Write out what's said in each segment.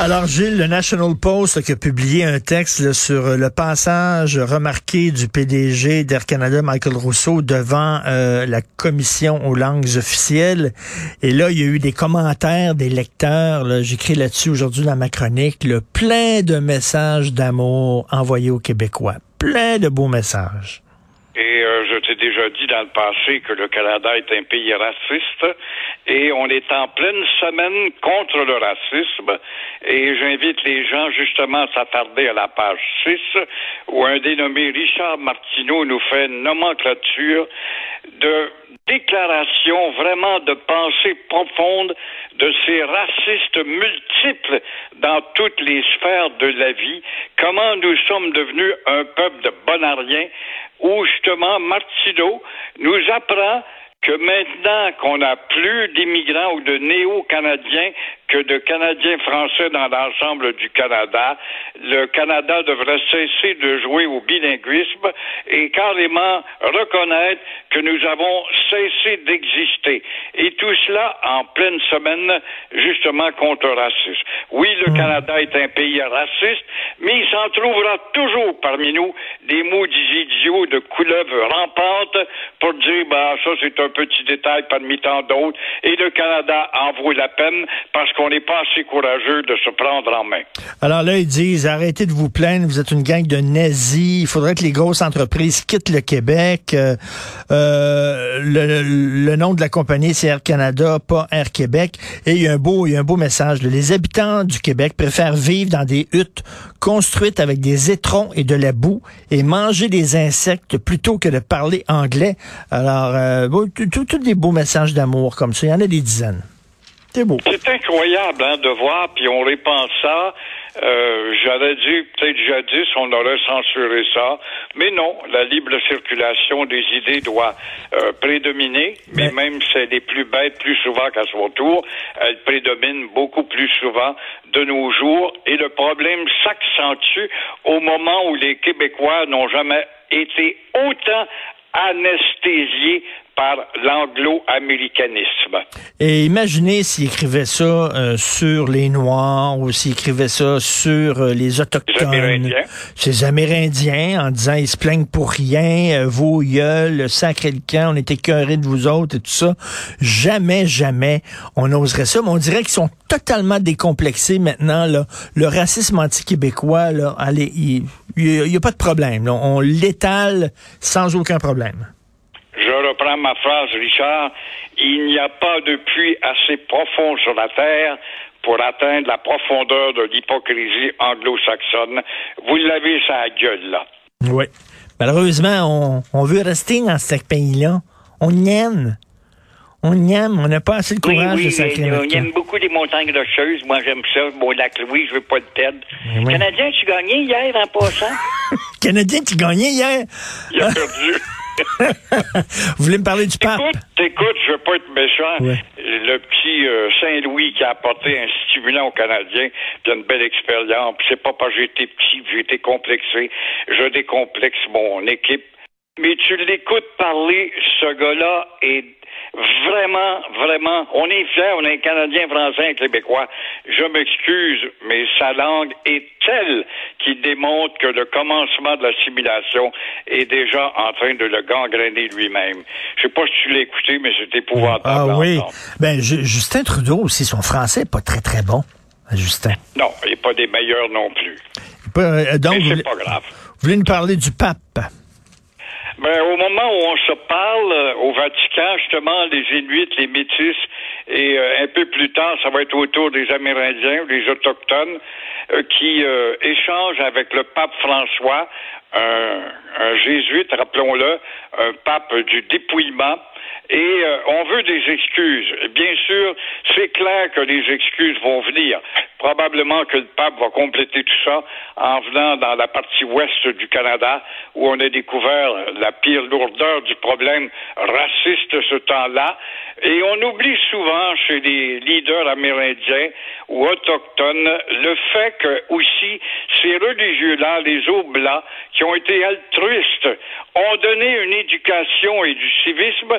Alors, Gilles, le National Post qui a publié un texte là, sur le passage remarqué du PDG d'Air Canada, Michael Rousseau, devant euh, la commission aux langues officielles. Et là, il y a eu des commentaires des lecteurs. J'écris là-dessus aujourd'hui dans ma chronique. le plein de messages d'amour envoyés aux Québécois. Plein de beaux messages. Et euh, je t'ai déjà dit dans le passé que le Canada est un pays raciste et on est en pleine semaine contre le racisme. Et j'invite les gens justement à s'attarder à la page 6 où un dénommé Richard Martineau nous fait une nomenclature de déclaration vraiment de pensée profonde de ces racistes multiples dans toutes les sphères de la vie, comment nous sommes devenus un peuple de bonariens, où justement Martineau nous apprend que maintenant qu'on n'a plus d'immigrants ou de néo-canadiens que de Canadiens français dans l'ensemble du Canada, le Canada devrait cesser de jouer au bilinguisme et carrément reconnaître que nous avons cessé d'exister. Et tout cela en pleine semaine, justement, contre le racisme. Oui, le Canada est un pays raciste, mais il s'en trouvera toujours parmi nous des maudits idiots de couleuvres rampantes pour dire, bah, ça c'est un petit détail parmi tant d'autres, et le Canada en vaut la peine parce qu'on n'est pas assez courageux de se prendre en main. Alors là, ils disent, arrêtez de vous plaindre, vous êtes une gang de nazis, il faudrait que les grosses entreprises quittent le Québec. Euh, euh, le, nom de la compagnie, c'est Air Canada, pas Air Québec. Et il y a un beau, il y a un beau message. Les habitants du Québec préfèrent vivre dans des huttes construites avec des étrons et de la boue et manger des insectes plutôt que de parler anglais. Alors, euh, des beaux messages d'amour comme ça. Il y en a des dizaines. C'est beau. C'est incroyable hein, de voir, puis on répense ça. Euh, J'aurais dit, peut-être jadis, on aurait censuré ça. Mais non, la libre circulation des idées doit euh, prédominer. Mais, mais même si elle est plus bête plus souvent qu'à son tour, elle prédomine beaucoup plus souvent de nos jours. Et le problème s'accentue au moment où les Québécois n'ont jamais été autant anesthésiés par l'anglo-américanisme. Et imaginez s'il écrivait ça euh, sur les Noirs ou s'il écrivait ça sur euh, les Autochtones, les Amérindiens. ces Amérindiens, en disant ils se plaignent pour rien, euh, vos le sacré le camp, on était écœurés de vous autres et tout ça. Jamais, jamais on oserait ça. Mais on dirait qu'ils sont totalement décomplexés maintenant. Là. Le racisme anti-québécois, là, allez, il n'y a, pas de problème. Là. On l'étale sans aucun problème ma phrase, Richard, il n'y a pas de puits assez profond sur la Terre pour atteindre la profondeur de l'hypocrisie anglo-saxonne. Vous l'avez sa gueule, là. Oui. Malheureusement, on, veut rester dans ce pays-là. On aime. On aime, on n'a pas assez de courage oui, oui, de sacrer On aime beaucoup les montagnes rocheuses. Moi, j'aime ça. Mon lac Louis, je veux pas le perdre. Oui. Canadien, tu gagnais hier en passant? Canadien, tu gagnais hier? Il a perdu. Vous voulez me parler du pape? Écoute, écoute, je veux pas être méchant. Le petit euh, Saint-Louis qui a apporté un stimulant aux Canadiens, puis une belle expérience. C'est pas parce que j'ai été petit, j'ai été complexé. Je décomplexe mon équipe. Mais tu l'écoutes parler, ce gars-là est vraiment, vraiment, on est fiers, on est Canadien, Français, Québécois. Je m'excuse, mais sa langue est telle qu'il démontre que le commencement de l'assimilation est déjà en train de le gangréner lui-même. Je sais pas si tu l'as écouté, mais c'est épouvantable. Ah oui. Ben, Justin Trudeau aussi, son français n'est pas très, très bon. Justin. Non, il n'est pas des meilleurs non plus. Euh, donc, mais c'est pas grave. Vous voulez nous parler du pape? Ben, au moment où on se parle euh, au Vatican, justement, les Inuits, les Métis, et euh, un peu plus tard, ça va être autour des Amérindiens, des Autochtones, euh, qui échangent avec le pape François, un, un jésuite, rappelons-le, un pape du dépouillement, et on veut des excuses. Bien sûr, c'est clair que les excuses vont venir. Probablement que le pape va compléter tout ça en venant dans la partie ouest du Canada, où on a découvert la pire lourdeur du problème raciste ce temps-là. Et on oublie souvent chez les leaders amérindiens ou autochtones le fait que aussi ces religieux-là, les Oblats, qui ont été altruistes, ont donné une éducation et du civisme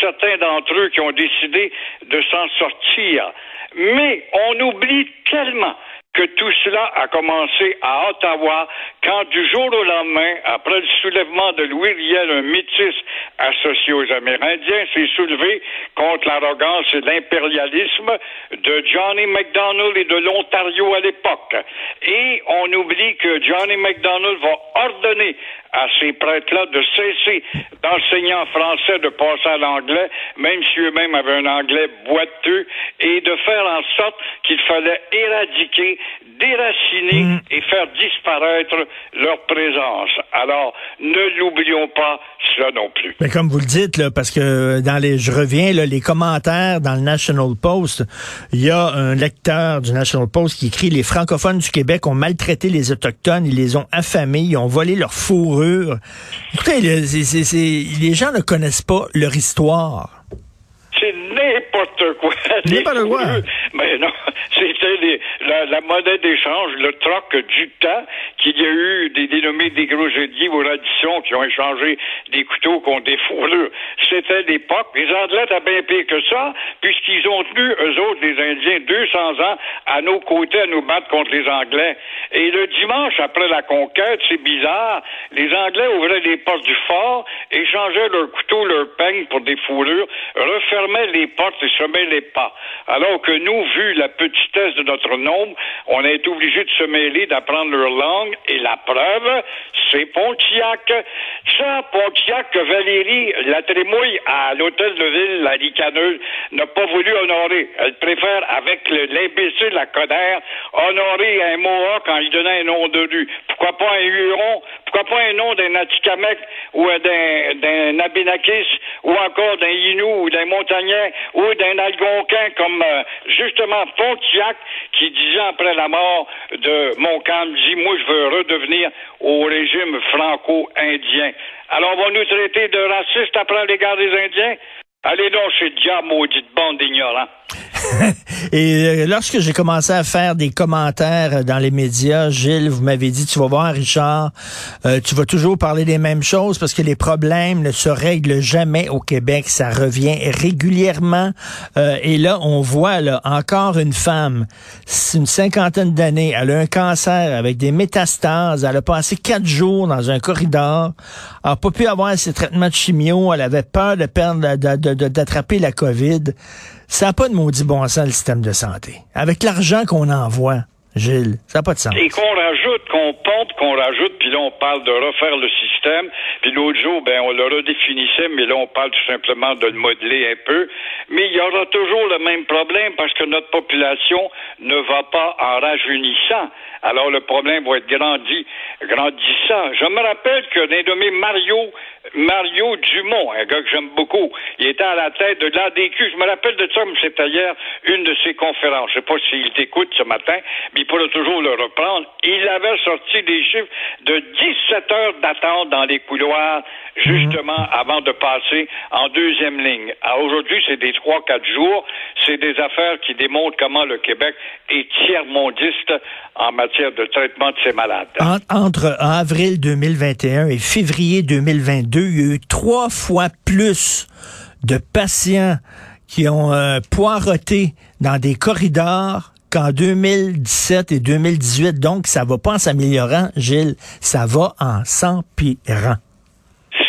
certains d'entre eux qui ont décidé de s'en sortir. Mais on oublie tellement que tout cela a commencé à Ottawa quand du jour au lendemain, après le soulèvement de Louis Riel, un métis associé aux Amérindiens, s'est soulevé contre l'arrogance et l'impérialisme de Johnny McDonnell et de l'Ontario à l'époque. Et on oublie que Johnny McDonnell va ordonner à ces prêtres-là de cesser d'enseigner en français, de passer à l'anglais, même si eux-mêmes avaient un anglais boiteux, et de faire en sorte qu'il fallait éradiquer, déraciner Mm. et faire disparaître leur présence. Alors, ne l'oublions pas, cela non plus. Mais comme vous le dites, là, parce que dans les, je reviens, là, les commentaires dans le National Post, il y a un lecteur du National Post qui écrit les francophones du Québec ont maltraité les autochtones, ils les ont affamés, ils ont volé leur fourrure. Écoutez, le- c'est- c'est- les gens ne connaissent pas leur histoire. C'est n'importe quoi. Les couleurs. Mais non, c'était les- la, la monnaie d'échange, le troc du temps, qu'il y a eu des dénommés des gros jeudis ou Radisson qui ont échangé des couteaux contre des fourrures. C'était l'époque. Les Anglais étaient bien pire que ça, puisqu'ils ont tenu, eux autres, les Indiens, 200 ans à nos côtés à nous battre contre les Anglais. Et le dimanche, après la conquête, c'est bizarre, les Anglais ouvraient les portes du fort, échangeaient leurs couteaux, leurs peignes pour des fourrures, refermaient les portes et se mêlaient pas. Alors que nous, vu la petitesse de notre nombre, on a été obligés de se mêler, d'apprendre leur langue, et la preuve, c'est Pontiac. Ça, Pontiac, que Valérie la trémouille à l'hôtel de ville, la ricaneuse, n'a pas voulu honorer. Elle préfère, avec le- l'imbécile, la Coder, honorer un Mohawk quand il donnait un nom de rue. Pourquoi pas un Huron? Pourquoi pas un nom d'un Atikamekw ou d'un, Abénakis ou encore d'un Inou ou d'un Montagnais ou d'un Algonquin comme euh, justement Pontiac qui, dix ans après la mort de Montcalm, dit Moi, je veux redevenir au régime franco-indien. Alors, on va nous traiter de racistes après l'égard des Indiens? Allez donc chez le diable, maudite bande d'ignorants. Et euh, lorsque j'ai commencé à faire des commentaires dans les médias, Gilles, vous m'avez dit, tu vas voir, Richard, euh, tu vas toujours parler des mêmes choses parce que les problèmes ne se règlent jamais au Québec. Ça revient régulièrement. Euh, et là, on voit là, encore une femme, une cinquantaine d'années, elle a un cancer avec des métastases. Elle a passé quatre jours dans un corridor. Elle n'a pas pu avoir ses traitements de chimio. Elle avait peur de perdre, d'attraper la COVID. Ça n'a pas de maudit bon sens, le système de santé. Avec l'argent qu'on envoie, Gilles, ça n'a pas de sens. Et qu'on rajoute, qu'on pompe, qu'on rajoute, puis là, on parle de refaire le système. Puis l'autre jour, ben, on le redéfinissait, mais là, on parle tout simplement de le modeler un peu. Mais il y aura toujours le même problème parce que notre population ne va pas en rajeunissant. Alors, le problème va être grandi, grandissant. Je me rappelle que nommé Mario, Mario Dumont, un gars que j'aime beaucoup, il était à la tête de l'ADQ. Je me rappelle de ça, mais c'était hier une de ses conférences. Je sais pas s'il t'écoute ce matin, il pourrait toujours le reprendre. Il avait sorti des chiffres de 17 heures d'attente dans les couloirs, justement, avant de passer en deuxième ligne. Aujourd'hui, c'est des 3-4 jours. C'est des affaires qui démontrent comment le Québec est tiers-mondiste en matière de traitement de ses malades. En- entre avril 2021 et février 2022, il y a eu trois fois plus de patients qui ont euh, poireauté dans des corridors qu'en 2017 et 2018. Donc, ça va pas en s'améliorant, Gilles. Ça va en s'empirant.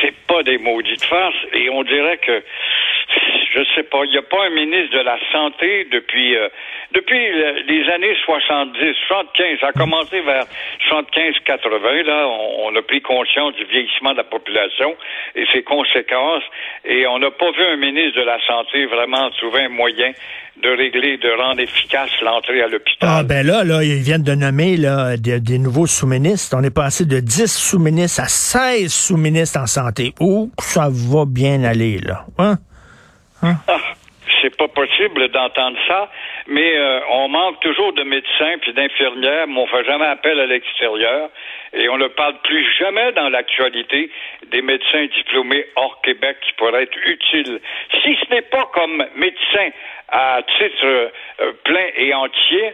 c'est pas des maudites farces et on dirait que je sais pas, il n'y a pas un ministre de la santé depuis euh, depuis le- les années 70, 75, ça a commencé vers 75-80 là, on, on a pris conscience du vieillissement de la population et ses conséquences et on n'a pas vu un ministre de la santé vraiment trouver un moyen de régler, de rendre efficace l'entrée à l'hôpital. Ah ben là, là, ils viennent de nommer là, des, des nouveaux sous-ministres. On est passé de 10 sous-ministres à 16 sous-ministres en santé. Ouh, ça va bien aller, là. Hein? Ah, c'est pas possible. d'entendre ça, mais euh, on manque toujours de médecins puis d'infirmières, mais on fait jamais appel à l'extérieur et on ne parle plus jamais dans l'actualité des médecins diplômés hors Québec qui pourraient être utiles. Si ce n'est pas comme médecin à titre euh, plein et entier,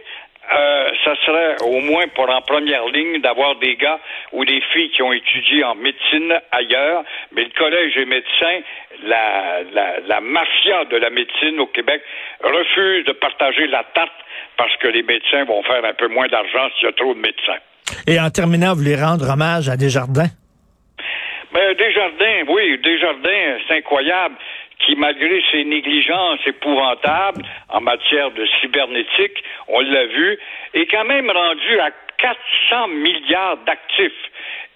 euh, ça serait au moins pour en première ligne d'avoir des gars ou des filles qui ont étudié en médecine ailleurs, mais le collège des médecins, la, la, la mafia de la médecine au Québec refuse de partager la tarte parce que les médecins vont faire un peu moins d'argent s'il y a trop de médecins. Et en terminant, vous voulez rendre hommage à Desjardins? Ben, Desjardins, oui, Desjardins, c'est incroyable qui, malgré ses négligences épouvantables en matière de cybernétique, on l'a vu, est quand même rendu à 400 milliards d'actifs.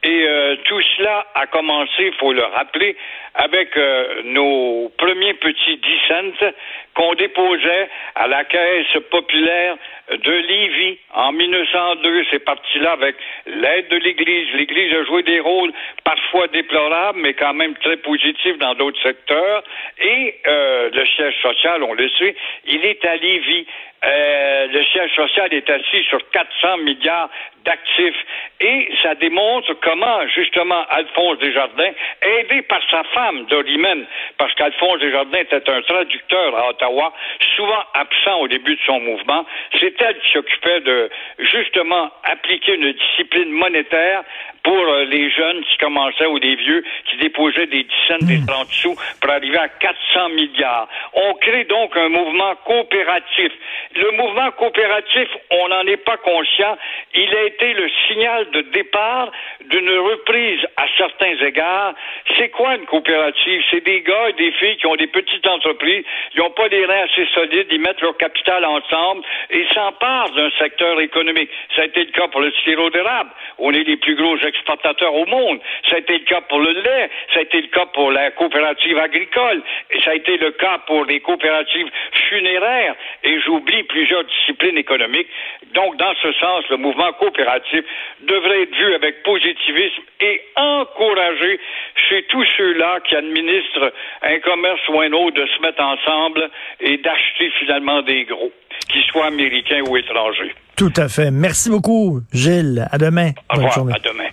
Et euh, tout cela a commencé, il faut le rappeler, avec euh, nos premiers petits 10 cents qu'on déposait à la Caisse populaire de Lévis en 1902. C'est parti là avec l'aide de l'Église. L'Église a joué des rôles parfois déplorables, mais quand même très positifs dans d'autres secteurs. Et euh, le siège social, on le sait, il est à Lévis. Euh, le siège social est assis sur 400 milliards d'actifs. Et ça démontre comment, justement, Alphonse Desjardins, aidé par sa femme, Dorimène, parce qu'Alphonse Desjardins était un traducteur à Ottawa, souvent absent au début de son mouvement, c'est elle qui s'occupait de, justement, appliquer une discipline monétaire pour euh, les jeunes qui commençaient ou des vieux qui déposaient des 10 cents, des 30 sous pour arriver à 400 milliards. On crée donc un mouvement coopératif. Le mouvement coopératif, on n'en est pas conscient. Il a été le signal de départ d'une reprise à certains égards. C'est quoi une coopérative? C'est des gars et des filles qui ont des petites entreprises, ils n'ont pas des reins assez solides, ils mettent leur capital ensemble et s'emparent d'un secteur économique. Ça a été le cas pour le sirop d'érable. On est les plus gros exportateurs au monde. Ça a été le cas pour le lait, ça a été le cas pour la coopérative agricole, et ça a été le cas pour les coopératives funéraires, et j'oublie plusieurs disciplines économiques. Donc, dans ce sens, le mouvement coopératif devrait être vu avec positivisme et encouragé chez tous ceux-là qui administrent un commerce ou un autre de se mettre ensemble et d'acheter finalement des gros, qu'ils soient américains ou étrangers. Tout à fait. Merci beaucoup, Gilles. À demain. Au revoir. À demain.